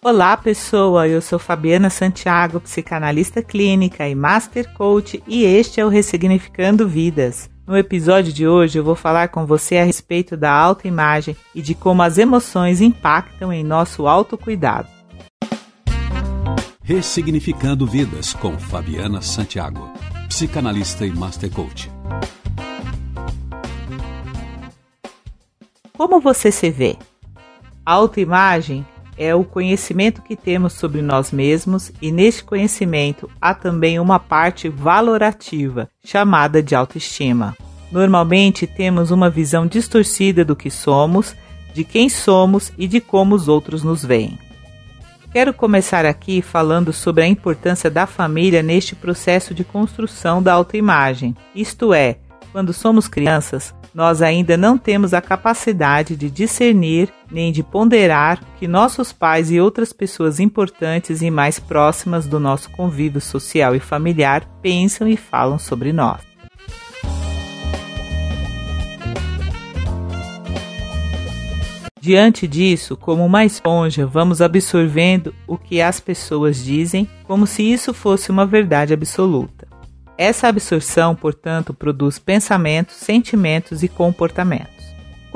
Olá, pessoa. Eu sou Fabiana Santiago, psicanalista clínica e master coach, e este é o Ressignificando Vidas. No episódio de hoje, eu vou falar com você a respeito da autoimagem e de como as emoções impactam em nosso autocuidado. Ressignificando Vidas com Fabiana Santiago, psicanalista e master coach. Como você se vê? A autoimagem é o conhecimento que temos sobre nós mesmos, e neste conhecimento há também uma parte valorativa, chamada de autoestima. Normalmente temos uma visão distorcida do que somos, de quem somos e de como os outros nos veem. Quero começar aqui falando sobre a importância da família neste processo de construção da autoimagem, isto é, quando somos crianças, nós ainda não temos a capacidade de discernir nem de ponderar que nossos pais e outras pessoas importantes e mais próximas do nosso convívio social e familiar pensam e falam sobre nós. Diante disso, como uma esponja, vamos absorvendo o que as pessoas dizem como se isso fosse uma verdade absoluta. Essa absorção, portanto, produz pensamentos, sentimentos e comportamentos.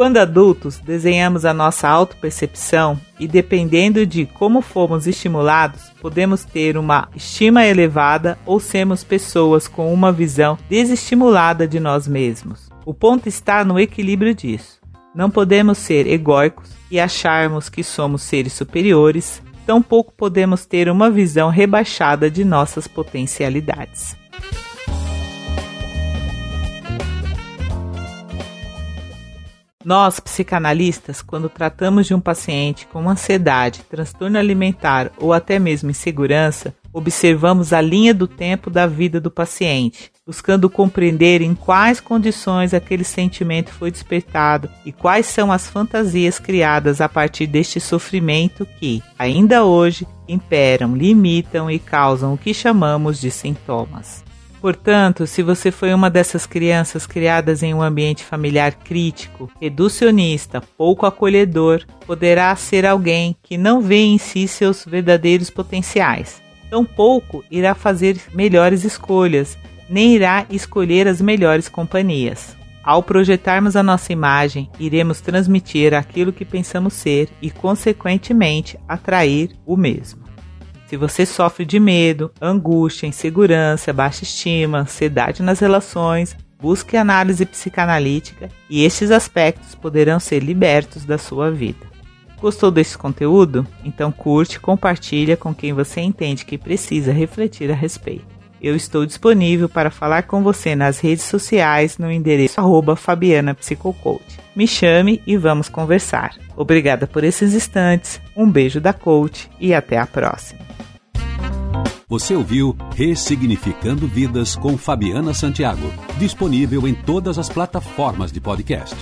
Quando adultos, desenhamos a nossa autopercepção e, dependendo de como fomos estimulados, podemos ter uma estima elevada ou sermos pessoas com uma visão desestimulada de nós mesmos. O ponto está no equilíbrio disso. Não podemos ser egóicos e acharmos que somos seres superiores, tampouco podemos ter uma visão rebaixada de nossas potencialidades. Nós, psicanalistas, quando tratamos de um paciente com ansiedade, transtorno alimentar ou até mesmo insegurança, observamos a linha do tempo da vida do paciente, buscando compreender em quais condições aquele sentimento foi despertado e quais são as fantasias criadas a partir deste sofrimento que, ainda hoje, imperam, limitam e causam o que chamamos de sintomas. Portanto, se você foi uma dessas crianças criadas em um ambiente familiar crítico, reducionista, pouco acolhedor, poderá ser alguém que não vê em si seus verdadeiros potenciais. Tampouco irá fazer melhores escolhas, nem irá escolher as melhores companhias. Ao projetarmos a nossa imagem, iremos transmitir aquilo que pensamos ser e, consequentemente, atrair o mesmo. Se você sofre de medo, angústia, insegurança, baixa estima, ansiedade nas relações, busque análise psicanalítica e estes aspectos poderão ser libertos da sua vida. Gostou desse conteúdo? Então curte compartilha com quem você entende que precisa refletir a respeito. Eu estou disponível para falar com você nas redes sociais no endereço arroba Fabiana Psicocoach. Me chame e vamos conversar. Obrigada por esses instantes, um beijo da coach e até a próxima. Você ouviu Ressignificando Vidas com Fabiana Santiago, disponível em todas as plataformas de podcast.